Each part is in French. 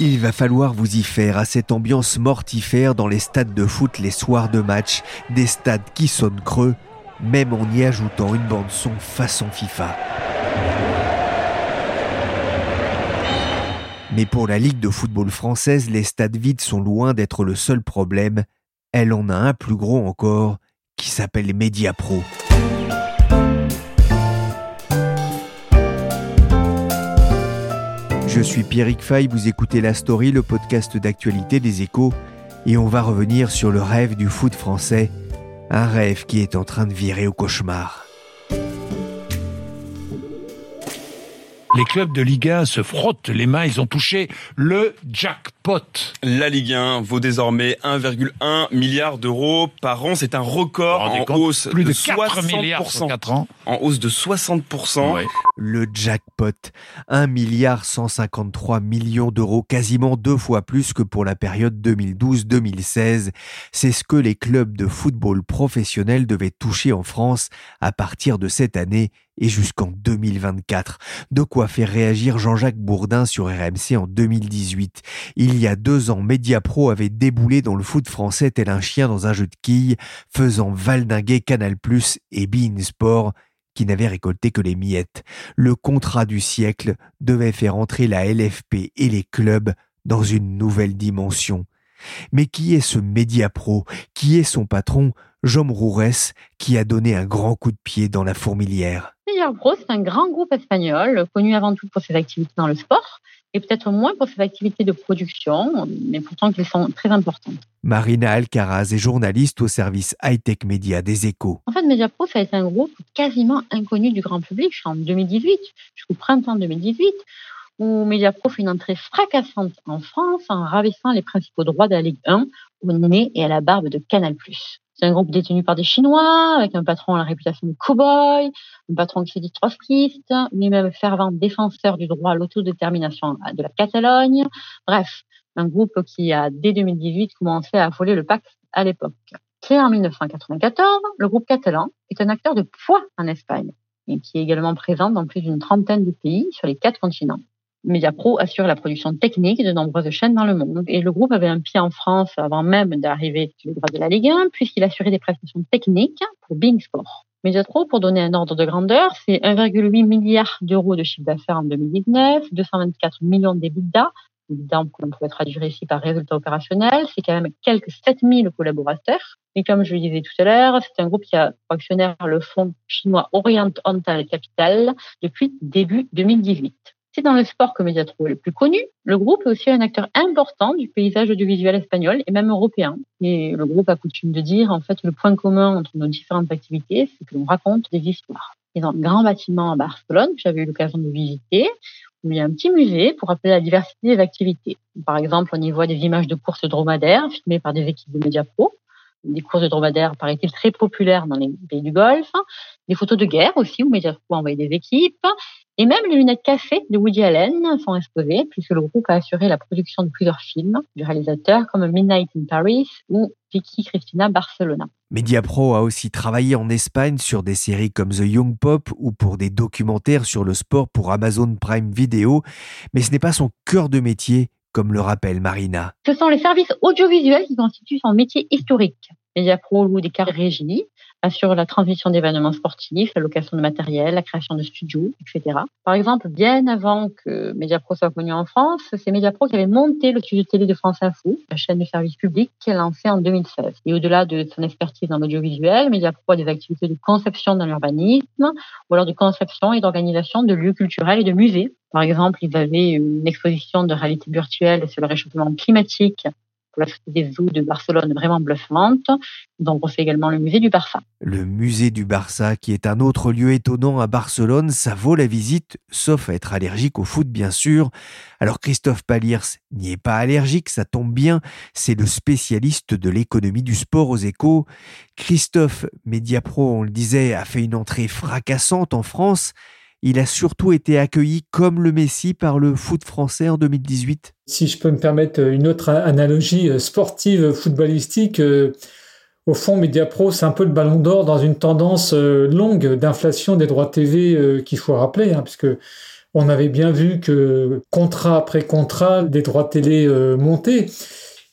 Il va falloir vous y faire à cette ambiance mortifère dans les stades de foot les soirs de match, des stades qui sonnent creux, même en y ajoutant une bande son façon FIFA. Mais pour la Ligue de football française, les stades vides sont loin d'être le seul problème. Elle en a un plus gros encore, qui s'appelle Media Pro. Je suis Pierrick Fay, vous écoutez La Story, le podcast d'actualité des échos, et on va revenir sur le rêve du foot français, un rêve qui est en train de virer au cauchemar. Les clubs de Ligue 1 se frottent les mains, ils ont touché le jackpot. La Ligue 1 vaut désormais 1,1 milliard d'euros par an. C'est un record en hausse Plus de, 4 milliards en 4 ans. En hausse de 60%. Le jackpot, 1 milliard 153 millions d'euros, quasiment deux fois plus que pour la période 2012-2016. C'est ce que les clubs de football professionnels devaient toucher en France à partir de cette année et jusqu'en 2024. De quoi faire réagir Jean-Jacques Bourdin sur RMC en 2018. Il y a deux ans, Mediapro avait déboulé dans le foot français tel un chien dans un jeu de quilles, faisant valdinguer Canal+, et Bein Sport, qui n'avaient récolté que les miettes. Le contrat du siècle devait faire entrer la LFP et les clubs dans une nouvelle dimension. Mais qui est ce Mediapro? Qui est son patron? Jom Roures, qui a donné un grand coup de pied dans la fourmilière Mediapro, c'est un grand groupe espagnol, connu avant tout pour ses activités dans le sport, et peut-être moins pour ses activités de production, mais pourtant qui sont très importantes. Marina Alcaraz est journaliste au service high-tech média des échos. En fait, Mediapro, ça a été un groupe quasiment inconnu du grand public en 2018, jusqu'au printemps 2018, où Mediapro fait une entrée fracassante en France en ravissant les principaux droits de la Ligue 1 au nez et à la barbe de Canal+. C'est un groupe détenu par des Chinois, avec un patron à la réputation de cow-boy, un patron qui se dit trotskiste, lui-même fervent défenseur du droit à l'autodétermination de la Catalogne. Bref, un groupe qui a, dès 2018, commencé à voler le pacte à l'époque. Créé en 1994, le groupe catalan est un acteur de poids en Espagne et qui est également présent dans plus d'une trentaine de pays sur les quatre continents. Mediapro assure la production technique de nombreuses chaînes dans le monde. Et le groupe avait un pied en France avant même d'arriver sur les droits de la Ligue 1, puisqu'il assurait des prestations techniques pour Bing Sport. Mediapro, pour donner un ordre de grandeur, c'est 1,8 milliard d'euros de chiffre d'affaires en 2019, 224 millions d'EBITDA, EBITDA qu'on pourrait traduire ici par résultat opérationnel, c'est quand même quelques 7000 collaborateurs. Et comme je le disais tout à l'heure, c'est un groupe qui a pour actionnaire le fonds chinois Oriental Capital depuis début 2018. C'est dans le sport que Mediatro est le plus connu. Le groupe est aussi un acteur important du paysage audiovisuel espagnol et même européen. Et le groupe a coutume de dire, en fait, le point commun entre nos différentes activités, c'est que l'on raconte des histoires. Et dans le grand bâtiment à Barcelone, que j'avais eu l'occasion de visiter, il y a un petit musée pour rappeler la diversité des activités. Par exemple, on y voit des images de courses dromadaires filmées par des équipes de Mediapro, des courses de dromadaires, paraît-il, très populaires dans les pays du Golfe, des photos de guerre aussi, où Mediapro a envoyé des équipes, et même les lunettes café de Woody Allen sont exposées, puisque le groupe a assuré la production de plusieurs films du réalisateur comme Midnight in Paris ou Vicky Cristina Barcelona. Mediapro a aussi travaillé en Espagne sur des séries comme The Young Pop ou pour des documentaires sur le sport pour Amazon Prime Video, mais ce n'est pas son cœur de métier, comme le rappelle Marina. Ce sont les services audiovisuels qui constituent son métier historique. Des cartes assure la transmission d'événements sportifs, la location de matériel, la création de studios, etc. Par exemple, bien avant que Mediapro soit connu en France, c'est Mediapro qui avait monté le studio télé de France Info, la chaîne de service public qu'elle a lancée en 2016. Et au-delà de son expertise dans l'audiovisuel, Mediapro a des activités de conception dans l'urbanisme, ou alors de conception et d'organisation de lieux culturels et de musées. Par exemple, ils avaient une exposition de réalité virtuelle sur le réchauffement climatique des de Barcelone vraiment bluffante. Donc on fait également le musée du Barça. Le musée du Barça, qui est un autre lieu étonnant à Barcelone, ça vaut la visite, sauf à être allergique au foot bien sûr. Alors Christophe Paliers n'y est pas allergique, ça tombe bien, c'est le spécialiste de l'économie du sport aux échos. Christophe, Mediapro, on le disait, a fait une entrée fracassante en France il a surtout été accueilli comme le Messi par le foot français en 2018. Si je peux me permettre une autre analogie euh, sportive footballistique, euh, au fond, Mediapro, c'est un peu le ballon d'or dans une tendance euh, longue d'inflation des droits TV qu'il faut rappeler, hein, puisque on avait bien vu que contrat après contrat, des droits télé montaient.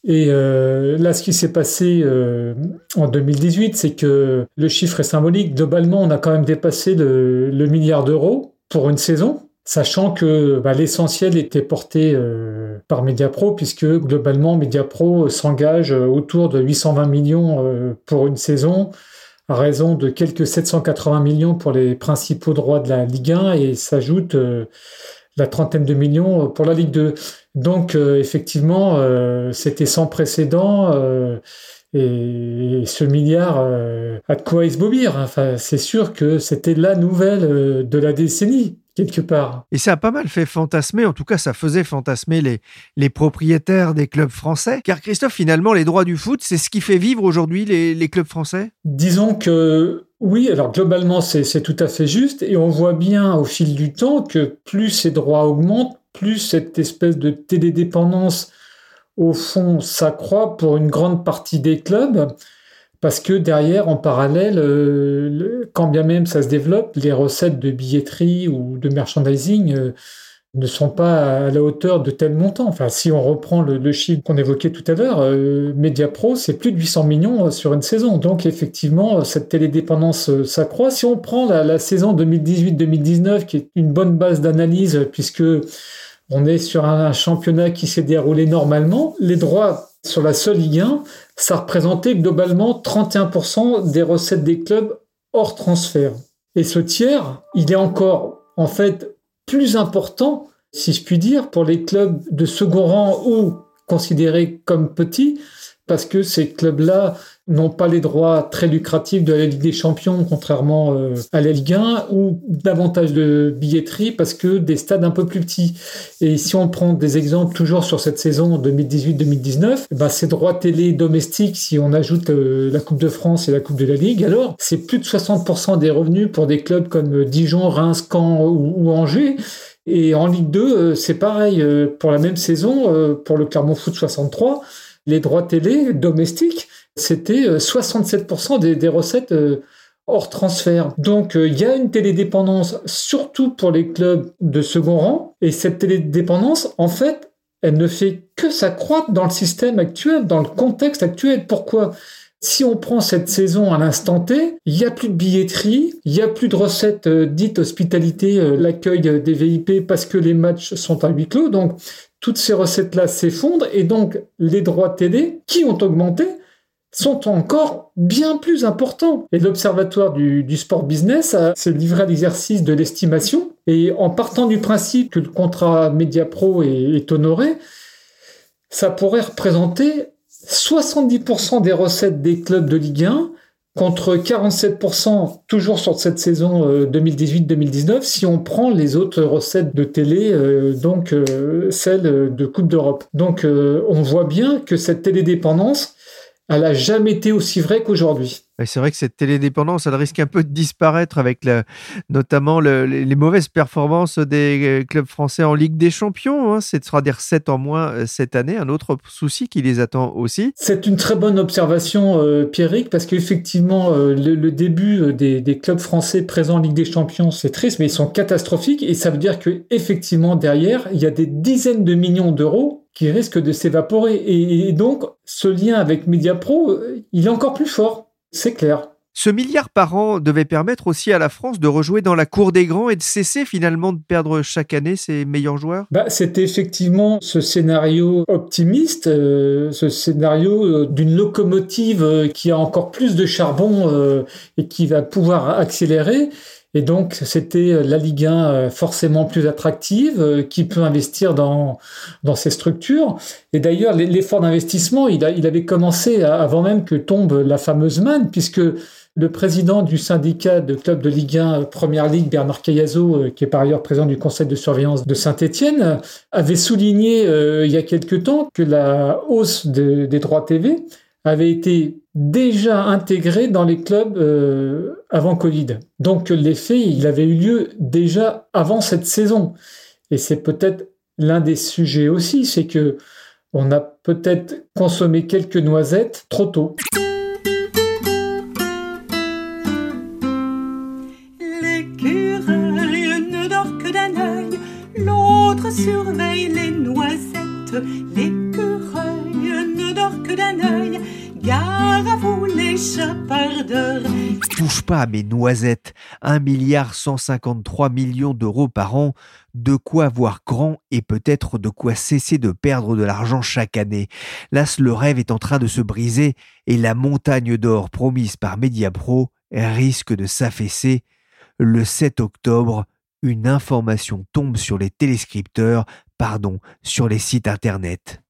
Et euh, là, ce qui s'est passé euh, en 2018, c'est que le chiffre est symbolique. Globalement, on a quand même dépassé le, milliard d'euros pour une saison, sachant que bah, l'essentiel était porté euh, par Mediapro, puisque globalement, Mediapro s'engage autour de 820 millions pour une saison, à raison de quelques 780 millions pour les principaux droits de la Ligue 1, et s'ajoute la trentaine de millions pour la Ligue 2. Donc euh, effectivement, euh, c'était sans précédent. Euh, et ce milliard a de quoi esbobir. Enfin, c'est sûr que c'était la nouvelle de la décennie quelque part. Et ça a pas mal fait fantasmer, en tout cas ça faisait fantasmer les, les propriétaires des clubs français. Car Christophe, finalement, les droits du foot, c'est ce qui fait vivre aujourd'hui les, les clubs français? Disons que oui, alors globalement c'est tout à fait juste et on voit bien au fil du temps que plus ces droits augmentent, plus cette espèce de télédépendance, au fond, s'accroît pour une grande partie des clubs, parce que derrière, en parallèle, euh, quand bien même ça se développe, les recettes de billetterie ou de merchandising euh, ne sont pas à la hauteur de tels montants. Enfin, si on reprend le, chiffre qu'on évoquait tout à l'heure, euh, MediaPro, c'est plus de 800 millions sur une saison. Donc, effectivement, cette télédépendance s'accroît. Si on prend la, la saison 2018-2019, qui est une bonne base d'analyse, puisque on est sur un championnat qui s'est déroulé normalement. Les droits sur la seule Ligue 1, ça représentait globalement 31% des recettes des clubs hors transfert. Et ce tiers, il est encore en fait plus important, si je puis dire, pour les clubs de second rang ou considérés comme petits, parce que ces clubs-là n'ont pas les droits très lucratifs de la Ligue des Champions, contrairement euh, à la Ligue 1, ou davantage de billetterie parce que des stades un peu plus petits. Et si on prend des exemples toujours sur cette saison 2018-2019, bah, ces droits télé domestiques, si on ajoute euh, la Coupe de France et la Coupe de la Ligue, alors c'est plus de 60% des revenus pour des clubs comme Dijon, Reims, Caen ou, Angers. Et en Ligue 2, euh, c'est pareil. Pour la même saison, pour le Clermont Foot 63, les droits télé domestiques, c'était 67% euh, des, recettes euh, hors transfert. Donc euh, il y a une télédépendance, surtout pour les clubs de second rang, et cette télédépendance, en fait, elle ne fait que s'accroître dans le système actuel, dans le contexte actuel. Pourquoi? Si on prend cette saison à l'instant T, il n'y a plus de billetterie, il n'y a plus de recettes dites hospitalité, l'accueil des VIP parce que les matchs sont à huis clos. Donc, toutes ces recettes-là s'effondrent et donc les droits télé qui ont augmenté sont encore bien plus importants. Et l'Observatoire du, sport business s'est livré à l'exercice de l'estimation. Et en partant du principe que le contrat Mediapro est, est honoré, ça pourrait représenter 70% des recettes des clubs de Ligue 1 contre 47% toujours sur cette saison 2018-2019 euh, si on prend les autres recettes de télé, euh, donc euh, celles de Coupe d'Europe. Donc on voit bien que cette télédépendance, elle a jamais été aussi vraie qu'aujourd'hui. c'est vrai que cette télédépendance, elle risque un peu de disparaître avec notamment les mauvaises performances des euh, clubs français en Ligue des Champions. Hein. Ce sera des recettes en moins euh, cette année, un autre souci qui les attend aussi. C'est une très bonne observation, euh, Pierrick, parce qu'effectivement, le, début des, clubs français présents en Ligue des Champions, c'est triste, mais ils sont catastrophiques, et ça veut dire que effectivement derrière, il y a des dizaines de millions d'euros qui risque de s'évaporer. Et, donc, ce lien avec Mediapro, euh, il est encore plus fort, c'est clair. Ce milliard par an devait permettre aussi à la France de rejouer dans la cour des grands et de cesser finalement de perdre chaque année ses meilleurs joueurs? Bah, C'était effectivement ce scénario optimiste, euh, ce scénario euh, d'une locomotive qui a encore plus de charbon et qui va pouvoir accélérer. Et donc, c'était la Ligue 1 forcément plus attractive, qui peut investir dans, ces structures. Et d'ailleurs, l'effort d'investissement, il, avait commencé avant même que tombe la fameuse manne, puisque le président du syndicat de clubs de Ligue 1 Première Ligue, Bernard Cayazo, euh, qui est par ailleurs président du conseil de surveillance de Saint-Étienne, avait souligné euh, il y a quelque temps que la hausse des droits TV avait été déjà intégrée dans les clubs euh, avant Covid. Donc l'effet, il avait eu lieu déjà avant cette saison. Et c'est peut-être l'un des sujets aussi, c'est que on a peut-être consommé quelques noisettes trop tôt. Gare à. Touche pas mes noisettes. 1 milliard 153 millions d'euros par an. De quoi avoir grand et peut-être de quoi cesser de perdre de l'argent chaque année. Là, le rêve est en train de se briser et la montagne d'or promise par Mediapro risque de s'affaisser. Le 7 octobre, une information tombe sur les téléscripteurs, pardon, sur les sites internet.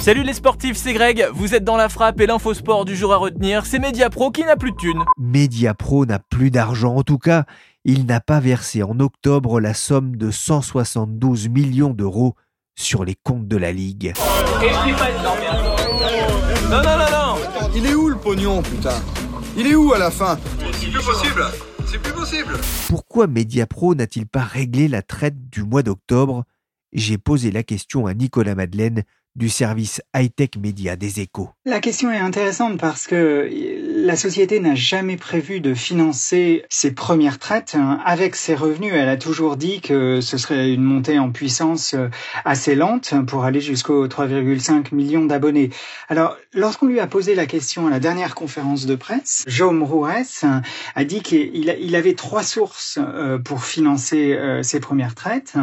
Salut les sportifs, c'est Greg, vous êtes dans la frappe et l'infosport du jour à retenir, c'est Mediapro qui n'a plus de thunes. Mediapro n'a plus d'argent, en tout cas, il n'a pas versé en octobre la somme de 172 millions d'euros sur les comptes de la Ligue. Non, non, non, non Il est où le pognon, putain? Il est où à la fin? C'est plus possible. C'est plus possible. Pourquoi Mediapro n'a-t-il pas réglé la traite du mois d'octobre? J'ai posé la question à Nicolas Madeleine, du service high-tech média des échos. La question est intéressante parce que la société n'a jamais prévu de financer ses premières traites avec ses revenus. Elle a toujours dit que ce serait une montée en puissance assez lente pour aller jusqu'aux 3,5 millions d'abonnés. Alors, lorsqu'on lui a posé la question à la dernière conférence de presse, Jaume Rouès a dit qu'il avait trois sources euh, pour financer euh, ses premières traites,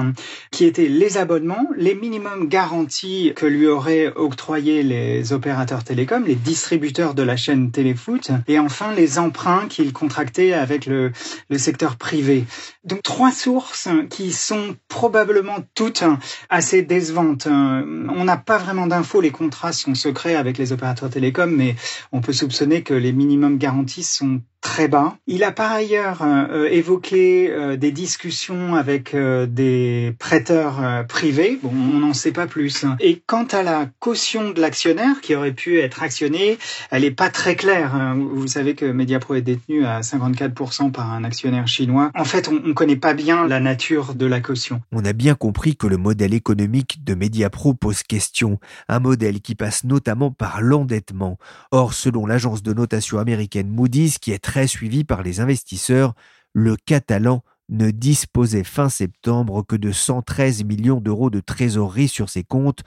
qui étaient les abonnements, les minimums garantis que lui aurait octroyé les opérateurs télécoms, les distributeurs de la chaîne Téléfoot, et enfin les emprunts qu'il contractait avec le, le secteur privé. Donc trois sources qui sont probablement toutes assez décevantes. On n'a pas vraiment d'infos, les contrats sont secrets avec les opérateurs télécoms, mais on peut soupçonner que les minimums garantis sont très bas. Il a par ailleurs euh, évoqué euh, des discussions avec euh, des prêteurs privés. Bon, on n'en sait pas plus. Et quant à la caution de l'actionnaire qui aurait pu être actionnée, elle n'est pas très claire. Vous savez que Mediapro est détenu à 54% par un actionnaire chinois. En fait, on ne connaît pas bien la nature de la caution. On a bien compris que le modèle économique de Mediapro pose question. Un modèle qui passe notamment par l'endettement. Or, selon l'agence de notation américaine Moody's, qui est très suivi par les investisseurs, le Catalan ne disposait fin septembre que de 113 millions d'euros de trésorerie sur ses comptes,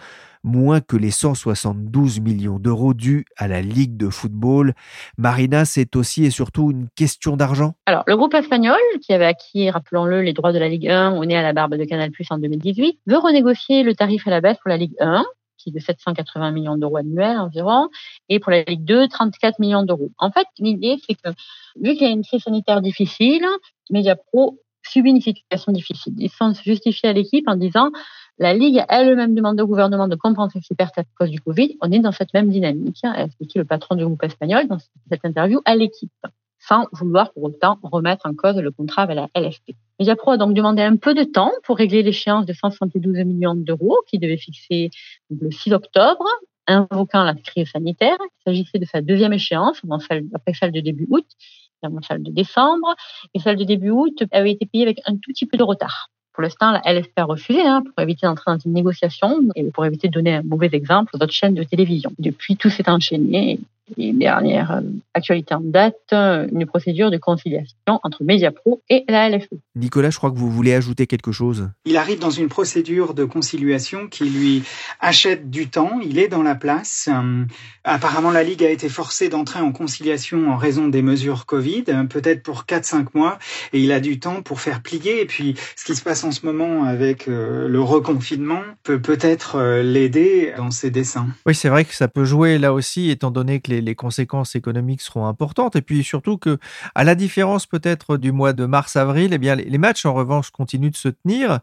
moins que les 172 millions d'euros dus à la Ligue de football. Marina, c'est aussi et surtout une question d'argent? Alors, le groupe espagnol, qui avait acquis, rappelons-le, les droits de la Ligue 1 on est à la barbe de Canal Plus en 2018, veut renégocier le tarif à la baisse pour la Ligue 1 qui de 780 millions d'euros annuels environ, et pour la Ligue 2, 34 millions d'euros. En fait, l'idée, c'est que vu qu'il y a une crise sanitaire difficile, Mediapro subit une situation difficile. Ils sont justifiés à l'équipe en disant la Ligue elle-même demande au gouvernement de compenser ses pertes à cause du Covid. On est dans cette même dynamique, a expliqué le patron du groupe espagnol dans cette interview à l'équipe sans vouloir pour autant remettre en cause le contrat avec la LFP. Mediapro a donc demandé un peu de temps pour régler l'échéance de 172 millions d'euros qui devait fixer le 6 octobre, invoquant la crise sanitaire. Il s'agissait de sa deuxième échéance, après celle de début août, celle de décembre, et celle de début août avait été payée avec un tout petit peu de retard. Pour l'instant, la LFP a refusé pour éviter d'entrer dans une négociation et pour éviter de donner un mauvais exemple aux autres chaînes de télévision. Depuis, tout s'est enchaîné et dernière euh, actualité en date, euh, une procédure de conciliation entre Mediapro et la LFE. Nicolas, je crois que vous voulez ajouter quelque chose. Il arrive dans une procédure de conciliation qui lui achète du temps. Il est dans la place. Euh, apparemment, la Ligue a été forcée d'entrer en conciliation en raison des mesures Covid, peut-être pour 4-5 mois, et il a du temps pour faire plier. Et puis, ce qui se passe en ce moment avec le reconfinement peut peut-être l'aider dans ses dessins. Oui, c'est vrai que ça peut jouer là aussi, étant donné que les les, conséquences économiques seront importantes. Et puis surtout que, à la différence peut-être du mois de mars-avril, eh bien les matchs en revanche continuent de se tenir.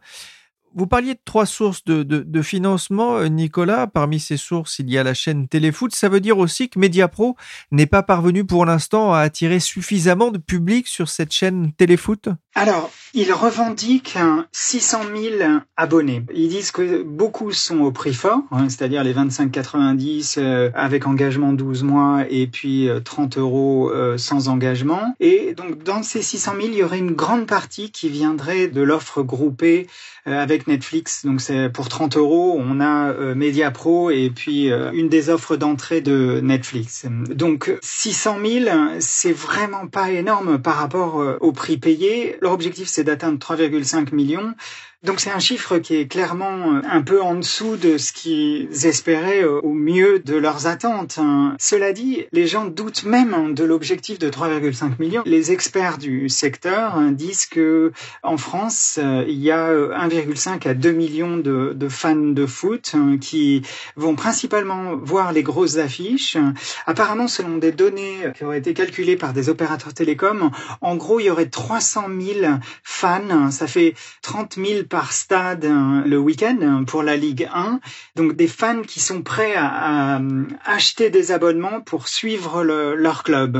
Vous parliez de trois sources de, financement, euh, Nicolas. Parmi ces sources, il y a la chaîne Téléfoot. Ça veut dire aussi que Mediapro n'est pas parvenu pour l'instant à attirer suffisamment de public sur cette chaîne Téléfoot? Alors, ils revendiquent 600 000 abonnés. Ils disent que beaucoup sont au prix fort, hein, c'est-à-dire les 25,90 euh, avec engagement 12 mois et puis 30 euh, euros sans engagement. Et donc, dans ces 600 000, il y aurait une grande partie qui viendrait de l'offre groupée avec Netflix. Donc c'est pour 30 euros, on a euh, Media Pro et puis euh, une des offres d'entrée de Netflix. Donc 600 000, c'est vraiment pas énorme par rapport euh, au prix payé. Leur objectif c'est d'atteindre 3,5 millions. Donc c'est un chiffre qui est clairement euh, un peu en dessous de ce qu'ils espéraient euh, au mieux de leurs attentes. Hein. Cela dit, les gens doutent même de l'objectif de 3,5 millions. Les experts du secteur hein, disent que en France, euh, il y a 1,5 à 2 millions de, de, fans de foot hein, qui vont principalement voir les grosses affiches. Apparemment, selon des données qui auraient été calculées par des opérateurs télécoms, en gros, il y aurait 300 000 fans. Ça fait 30 000 par stade euh, le week-end euh, pour la Ligue 1. Donc des fans qui sont prêts à, acheter des abonnements pour suivre leur club.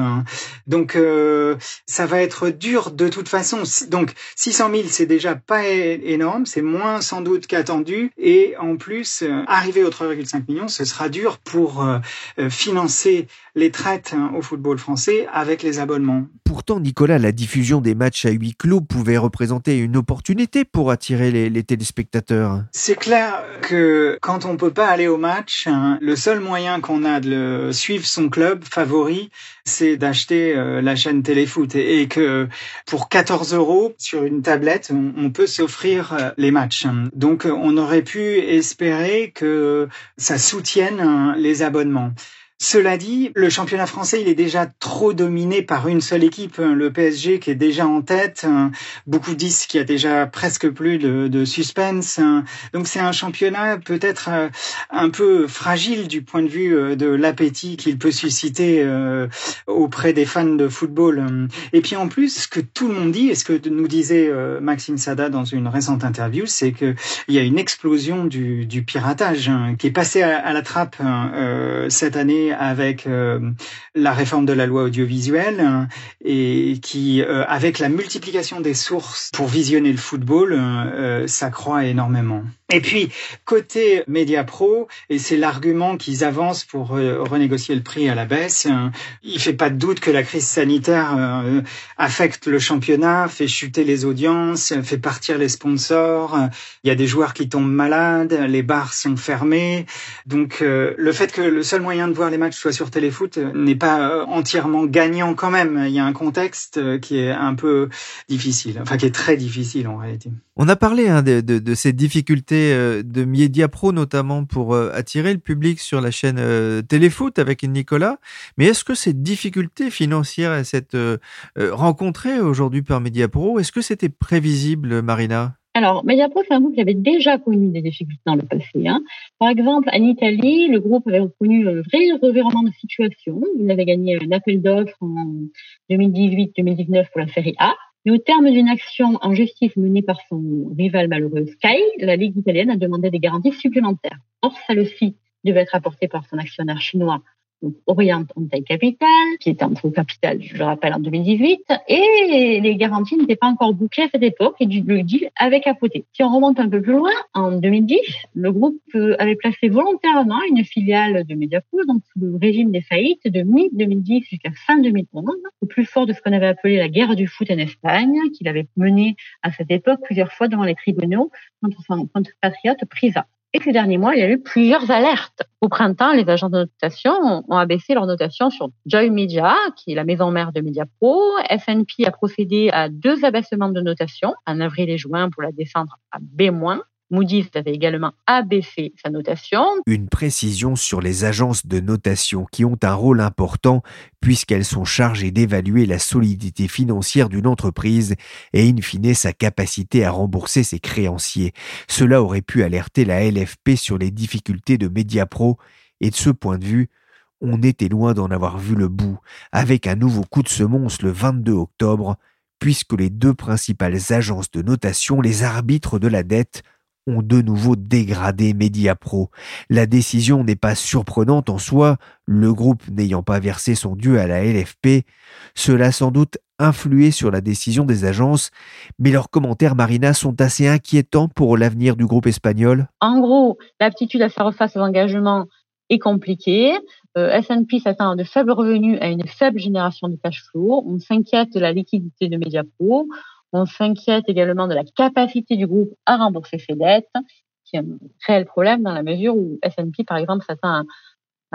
Donc euh, ça va être dur de toute façon. Donc 600 000 c'est déjà pas énorme, c'est moins sans doute qu'attendu. Et en plus, arriver aux 3,5 millions, ce sera dur pour financer les traites hein, au football français avec les abonnements. Pourtant, Nicolas, la diffusion des matchs à huis clos pouvait représenter une opportunité pour attirer les, téléspectateurs. C'est clair que quand on peut pas aller au match, hein, le seul moyen qu'on a de suivre son club favori, c'est d'acheter euh, la chaîne Téléfoot et, que pour 14 euros sur une tablette, on, peut s'offrir euh, les matchs. Donc, on aurait pu espérer que ça soutienne hein, les abonnements. Cela dit, le championnat français, il est déjà trop dominé par une seule équipe, hein, le PSG qui est déjà en tête. Hein. Beaucoup disent qu'il y a déjà presque plus de, suspense. Hein. Donc c'est un championnat peut-être euh, un peu fragile du point de vue euh, de l'appétit qu'il peut susciter euh, auprès des fans de football. Et puis en plus, ce que tout le monde dit, et ce que nous disait Maxime Sada dans une récente interview, c'est qu'il y a une explosion du, piratage qui est passé à la trappe cette année avec euh, la réforme de la loi audiovisuelle hein, et qui, euh, avec la multiplication des sources pour visionner le football, euh, s'accroît énormément. Et puis, côté Media Pro, et c'est l'argument qu'ils avancent pour renégocier le prix à la baisse, hein, il fait pas de doute que la crise sanitaire affecte le championnat, fait chuter les audiences, fait partir les sponsors, il y a des joueurs qui tombent malades, les bars sont fermés. Donc, le fait que le seul moyen de voir les match soit sur téléfoot euh, n'est pas euh, entièrement gagnant quand même. Il y a un contexte euh, qui est un peu difficile, enfin qui est très difficile en réalité. On a parlé hein, de, de, ces difficultés de Media Pro notamment pour attirer le public sur la chaîne téléfoot avec Nicolas. Mais est-ce que ces difficultés financières, cette rencontrées aujourd'hui par Media Pro, est-ce que c'était prévisible, Marina? Alors, Mediapro, c'est un groupe qui avait déjà connu des difficultés dans le passé. Hein. Par exemple, en Italie, le groupe avait connu un vrai revirement de situation. Il avait gagné un appel d'offres en 2018-2019 pour la série A. Et au terme d'une action en justice menée par son rival malheureux Sky, la Ligue italienne a demandé des garanties supplémentaires. Or, celle-ci devait être apportée par son actionnaire chinois donc Orient Taille Capital, qui était au capital, je le rappelle, en 2018, et les garanties n'étaient pas encore bouclées à cette époque, et le deal avait capoté. Si on remonte un peu plus loin, en 2010, le groupe euh, avait placé volontairement une filiale de Mediapool, donc sous le régime des faillites de mi-2010 jusqu'à fin 2011, au plus fort de ce qu'on avait appelé la guerre du foot en Espagne, qu'il avait menée à cette époque plusieurs fois devant les tribunaux contre son compatriote Prisa. Et ces derniers mois, il y a eu plusieurs alertes. Au printemps, les agents de notation ont abaissé leur notation sur Joy Media, qui est la maison mère de MediaPro. S&P a procédé à deux abaissements de notation en avril et juin pour la descendre à B-. Moody's avait également abaissé sa notation. Une précision sur les agences de notation qui ont un rôle important puisqu'elles sont chargées d'évaluer la solidité financière d'une entreprise et in fine sa capacité à rembourser ses créanciers. Cela aurait pu alerter la LFP sur les difficultés de Mediapro et de ce point de vue, on était loin d'en avoir vu le bout, avec un nouveau coup de semonce le 22 octobre, puisque les deux principales agences de notation, les arbitres de la dette, ont de nouveau dégradé Mediapro. La décision n'est pas surprenante en soi, le groupe n'ayant pas versé son dû à la LFP. Cela a sans doute influé sur la décision des agences, mais leurs commentaires, Marina, sont assez inquiétants pour l'avenir du groupe espagnol. En gros, l'aptitude à faire face aux engagements est compliquée. Euh, S&P s'attend à de faibles revenus, à une faible génération de cash flow. On s'inquiète de la liquidité de Mediapro. On s'inquiète également de la capacité du groupe à rembourser ses dettes, qui est un réel problème dans la mesure où S&P, par exemple, s'attend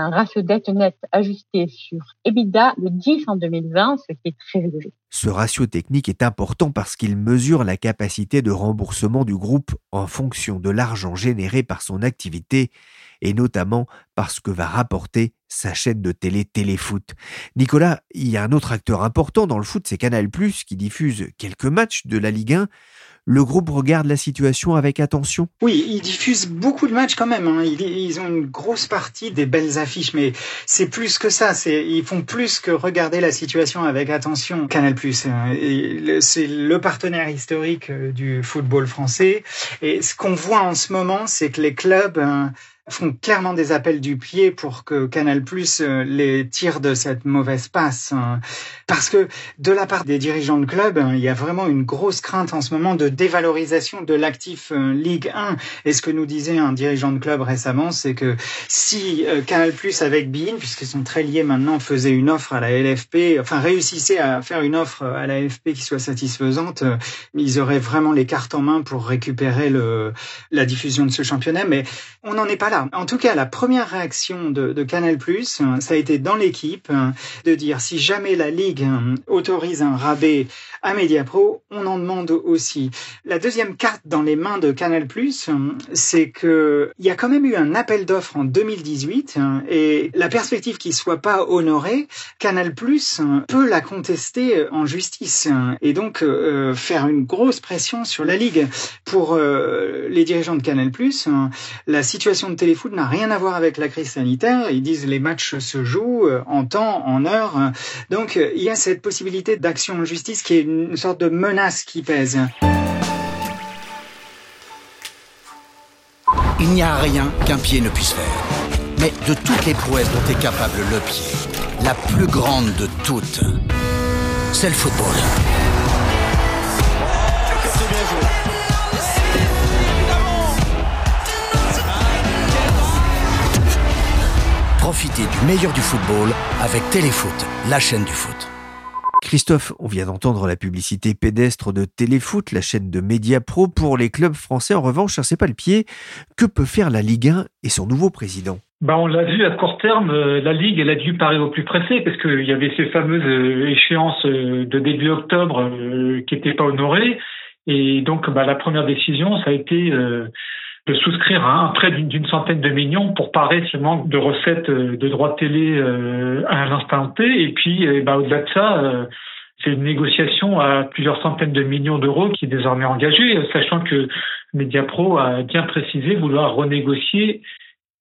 un ratio dette nette ajusté sur EBITDA de 10 en 2020, ce qui est très élevé. Ce ratio technique est important parce qu'il mesure la capacité de remboursement du groupe en fonction de l'argent généré par son activité et notamment parce que va rapporter sa chaîne de télé Téléfoot. Nicolas, il y a un autre acteur important dans le foot, c'est Canal+, qui diffuse quelques matchs de la Ligue 1 le groupe regarde la situation avec attention Oui, ils diffusent beaucoup de matchs quand même. Hein. Ils, ont une grosse partie des belles affiches, mais c'est plus que ça. Ils font plus que regarder la situation avec attention. Canal+, hein. c'est le partenaire historique euh, du football français. Et ce qu'on voit en ce moment, c'est que les clubs hein, font clairement des appels du pied pour que Canal Plus euh, les tire de cette mauvaise passe. Hein. Parce que de la part des dirigeants de club, hein, il y a vraiment une grosse crainte en ce moment de dévalorisation de l'actif euh, Ligue 1. Et ce que nous disait un dirigeant de club récemment, c'est que si euh, Canal Plus avec Bein, puisqu'ils sont très liés maintenant, faisait une offre à la LFP, enfin réussissait à faire une offre à la LFP qui soit satisfaisante, ils auraient vraiment les cartes en main pour récupérer le, la diffusion de ce championnat. Mais on n'en est pas en tout cas, la première réaction de, Canal+, euh, ça a été dans l'équipe euh, de dire si jamais la Ligue euh, autorise un rabais à Mediapro, on en demande aussi. La deuxième carte dans les mains de Canal+, c'est que il y a quand même eu un appel d'offres en 2018 et la perspective qu'il soit pas honoré, Canal+ peut la contester en justice et donc faire une grosse pression sur la Ligue. Pour les dirigeants de Canal+, la situation de téléfoot n'a rien à voir avec la crise sanitaire. Ils disent les matchs se jouent euh, en temps, en heure. Donc euh, il y a cette possibilité d'action en justice qui est une sorte de menace qui pèse. Il n'y a rien qu'un pied ne puisse faire. Mais de toutes les prouesses dont est capable le pied, la plus grande de toutes, c'est le football. Profitez du meilleur du football avec Téléfoot, la chaîne du foot. Christophe, on vient d'entendre la publicité pédestre de Téléfoot, la chaîne de Média Pro pour les clubs français. En revanche, ça c'est pas le pied. Que peut faire la Ligue 1 et son nouveau président? Bah, on l'a vu à court terme, euh, la Ligue, elle a dû parler au plus pressé parce qu'il y avait ces fameuses euh, échéances euh, de début octobre qui n'étaient pas honorées. Et donc, bah, la première décision, ça a été de souscrire à un prêt d'une centaine de millions pour parer ce manque de recettes euh, de droits de télé euh, à l'instant T. Et puis, euh, bah, au-delà de ça, c'est une négociation à plusieurs centaines de millions d'euros qui est désormais engagée, sachant que Mediapro a bien précisé vouloir renégocier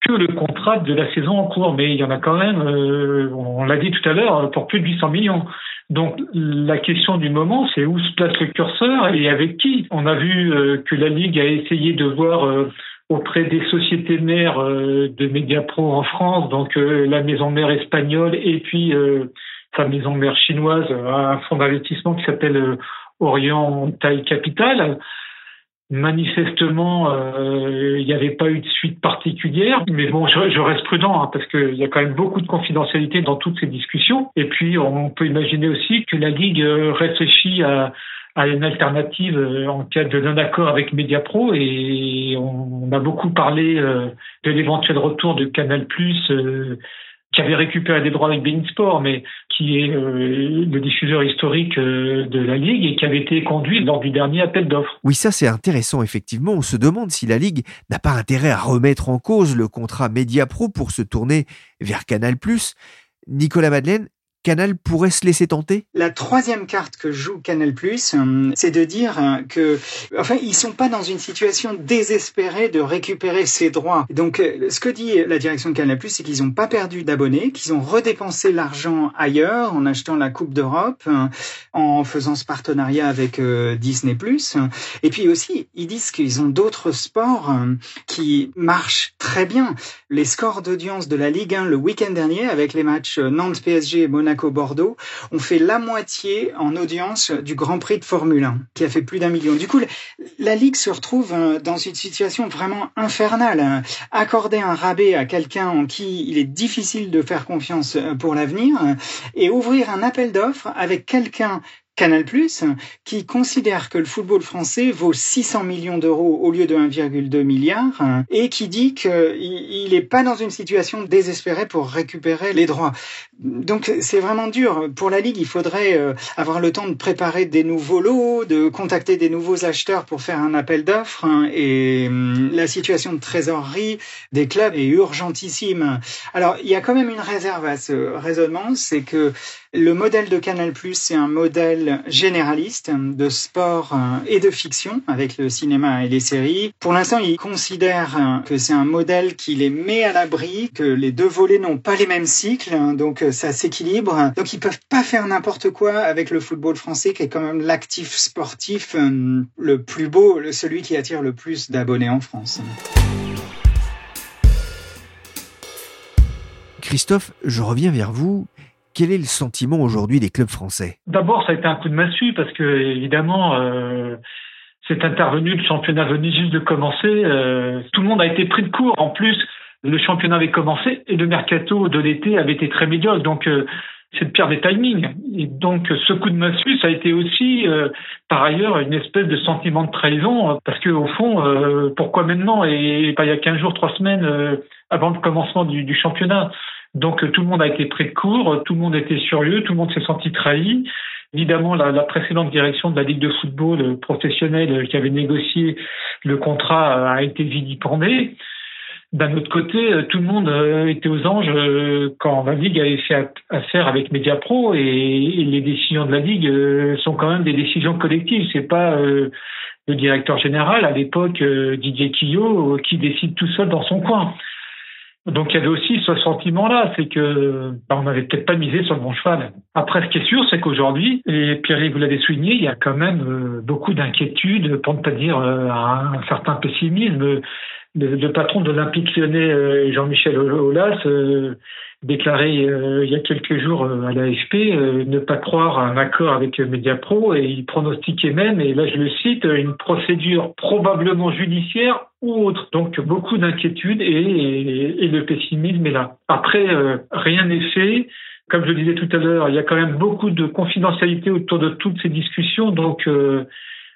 que le contrat de la saison en cours. Mais il y en a quand même, on l'a dit tout à l'heure, pour plus de 800 millions. Donc la question du moment, c'est où se place le curseur et avec qui? On a vu euh, que la Ligue a essayé de voir euh, auprès des sociétés mères euh, de Mediapro en France, donc la maison mère espagnole et puis sa maison mère chinoise, un fonds d'investissement qui s'appelle Orient Taille Capital. Manifestement, euh, il n'y avait pas eu de suite particulière, mais bon, je, reste prudent hein, parce qu'il y a quand même beaucoup de confidentialité dans toutes ces discussions. Et puis, on peut imaginer aussi que la Ligue euh, réfléchit à, une alternative euh, en cas de non-accord avec Mediapro et on, a beaucoup parlé de l'éventuel retour de Canal+, qui avait récupéré des droits avec Bein Sport, mais qui est euh, le diffuseur historique euh, de la Ligue et qui avait été conduit lors du dernier appel d'offres. Oui, ça c'est intéressant, effectivement. On se demande si la Ligue n'a pas intérêt à remettre en cause le contrat Mediapro pour se tourner vers Canal+. Nicolas Madeleine, Canal pourrait se laisser tenter? La troisième carte que joue Canal+, euh, c'est de dire euh, que, enfin, ils sont pas dans une situation désespérée de récupérer ses droits. Donc, euh, ce que dit la direction de Canal+, c'est qu'ils n'ont pas perdu d'abonnés, qu'ils ont redépensé l'argent ailleurs en achetant la Coupe d'Europe, en faisant ce partenariat avec Disney+. Et puis aussi, ils disent qu'ils ont d'autres sports qui marchent très bien. Les scores d'audience de la Ligue 1 le week-end dernier avec les matchs Nantes-PSG et Monaco Monaco-Bordeaux, on fait la moitié en audience du Grand Prix de Formule 1, qui a fait plus d'un million. Du coup, la Ligue se retrouve euh, dans une situation vraiment infernale. Accorder un rabais à quelqu'un en qui il est difficile de faire confiance euh, pour l'avenir et ouvrir un appel d'offres avec quelqu'un Canal+, qui considère que le football français vaut 600 millions d'euros au lieu de 1,2 milliard et qui dit qu'il n'est pas dans une situation désespérée pour récupérer les droits. Donc c'est vraiment dur. Pour la Ligue, il faudrait euh, avoir le temps de préparer des nouveaux lots, de contacter des nouveaux acheteurs pour faire un appel d'offres et hum, la situation de trésorerie des clubs est urgentissime. Alors il y a quand même une réserve à ce raisonnement, c'est que le modèle de Canal+, c'est un modèle généraliste de sport euh, et de fiction avec le cinéma et les séries. Pour l'instant, ils considèrent euh, que c'est un modèle qui les met à l'abri, que les deux volets n'ont pas les mêmes cycles, hein, donc euh, ça s'équilibre. Donc ils peuvent pas faire n'importe quoi avec le football français qui est quand même l'actif sportif le plus beau, celui qui attire le plus d'abonnés en France. Christophe, je reviens vers vous. Quel est le sentiment aujourd'hui des clubs français? D'abord, ça a été un coup de massue parce que évidemment, euh, c'est intervenu, le championnat venait juste de commencer, euh, tout le monde a été pris de court. En plus, le championnat avait commencé et le mercato de l'été avait été très médiocre. Donc, euh, c'est le pire des timings. Et donc, ce coup de massue, ça a été aussi, par ailleurs, une espèce de sentiment de trahison, parce que au fond, pourquoi maintenant? Et pas il y a 15 jours, 3 semaines avant le commencement du championnat donc tout le monde a été pris de court, tout le monde était lieu, tout le monde s'est senti trahi. Évidemment, la, précédente direction de la Ligue de football professionnelle qui avait négocié le contrat a été vilipendée. D'un autre côté, tout le monde euh, était aux anges euh, quand la Ligue avait fait affaire avec Mediapro et, les décisions de la Ligue euh, sont quand même des décisions collectives. C'est pas le directeur général à l'époque Didier Quillot qui décide tout seul dans son coin. Donc il y avait aussi ce sentiment-là, c'est que bah, on n'avait peut-être pas misé sur le bon cheval. Après, ce qui est sûr, c'est qu'aujourd'hui, et Pierre, vous l'avez souligné, il y a quand même euh, beaucoup d'inquiétudes, pour ne pas dire euh, un, certain pessimisme. Le, patron de l'Olympique lyonnais, euh, Jean-Michel Aulas, déclaré euh, il y a quelques jours euh, à l'AFP euh, ne pas croire à un accord avec Mediapro et il pronostiquait même, et là je le cite, une procédure probablement judiciaire ou autre. Donc beaucoup d'inquiétudes et, et, le pessimisme est là. Après, rien n'est fait. Comme je le disais tout à l'heure, il y a quand même beaucoup de confidentialité autour de toutes ces discussions, donc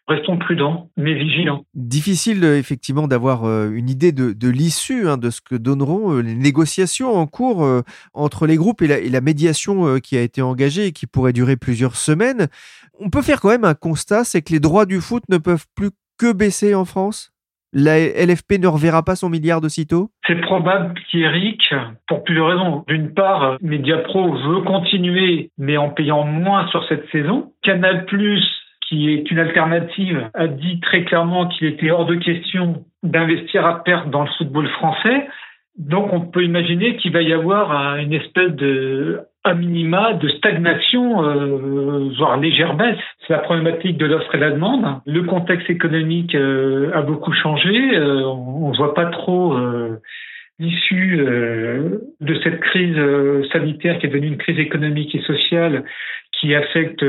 restons prudents, mais vigilants. Difficile euh, effectivement d'avoir euh, une idée de, l'issue hein, de ce que donneront euh, les négociations en cours entre les groupes et la, médiation qui a été engagée et qui pourrait durer plusieurs semaines. On peut faire quand même un constat, c'est que les droits du foot ne peuvent plus que baisser en France? La LFP ne reverra pas son milliard de sitôt? C'est probable, Thierry, pour plusieurs raisons. D'une part, Mediapro veut continuer, mais en payant moins sur cette saison. Canal qui est une alternative, a dit très clairement qu'il était hors de question d'investir à perte dans le football français. Donc on peut imaginer qu'il va y avoir une espèce de à minima de stagnation, euh, voire légère baisse. C'est la problématique de l'offre et la demande. Le contexte économique euh, a beaucoup changé. Euh, on ne voit pas trop l'issue de cette crise sanitaire qui est devenue une crise économique et sociale qui affecte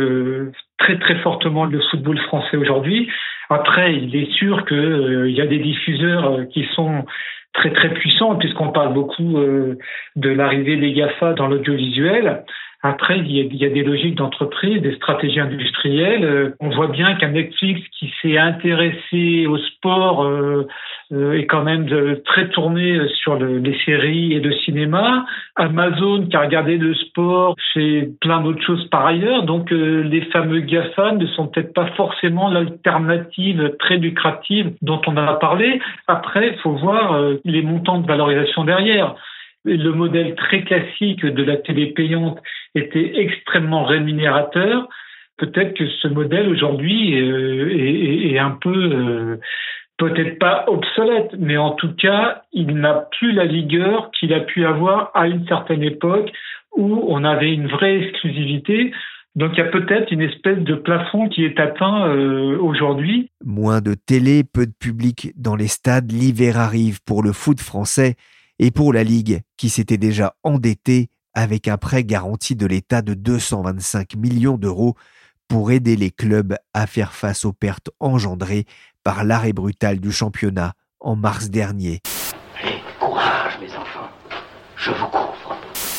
très très fortement le football français aujourd'hui. Après, il est sûr qu'il euh, y a des diffuseurs euh, qui sont très très puissants, puisqu'on parle beaucoup euh, de l'arrivée des GAFA dans l'audiovisuel. Après, il y, a, il y a, des logiques d'entreprise, des stratégies industrielles. on voit bien qu'un Netflix qui s'est intéressé au sport euh, est quand même très tourné sur le, les séries et le cinéma. Amazon qui a regardé le sport fait plein d'autres choses par ailleurs. Donc euh, les fameux GAFA ne sont peut-être pas forcément l'alternative très lucrative dont on a parlé. Après, il faut voir euh, les montants de valorisation derrière. le modèle très classique de la télé payante était extrêmement rémunérateur, peut-être que ce modèle aujourd'hui euh, est, un peu, euh, peut-être pas obsolète, mais en tout cas, il n'a plus la vigueur qu'il a pu avoir à une certaine époque où on avait une vraie exclusivité. Donc il y a peut-être une espèce de plafond qui est atteint euh, aujourd'hui. Moins de télé, peu de public dans les stades, l'hiver arrive pour le foot français et pour la Ligue qui s'était déjà endettée avec un prêt garanti de l'État de 225 millions d'euros pour aider les clubs à faire face aux pertes engendrées par l'arrêt brutal du championnat en mars dernier. Allez, courage mes enfants, je vous couvre.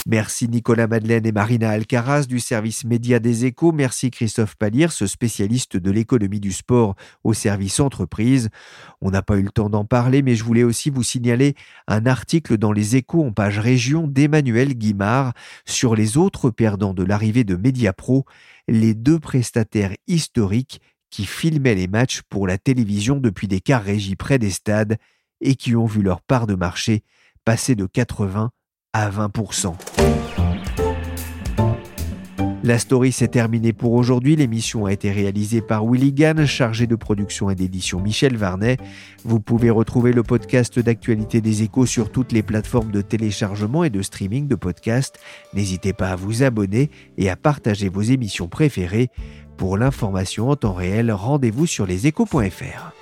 Merci Nicolas Madeleine et Marina Alcaraz du service média des échos. Merci Christophe Palier, ce spécialiste de l'économie du sport au service entreprise. On n'a pas eu le temps d'en parler, mais je voulais aussi vous signaler un article dans les échos en page région d'Emmanuel Guimard sur les autres perdants de l'arrivée de Mediapro, les deux prestataires historiques qui filmaient les matchs pour la télévision depuis des cars régis près des stades et qui ont vu leur part de marché passer de 80 à 20%. La story s'est terminée pour aujourd'hui. L'émission a été réalisée par Willy Gann, chargé de production et d'édition Michel Varnet. Vous pouvez retrouver le podcast d'actualité des échos sur toutes les plateformes de téléchargement et de streaming de podcasts. N'hésitez pas à vous abonner et à partager vos émissions préférées. Pour l'information en temps réel, rendez-vous sur leséchos.fr.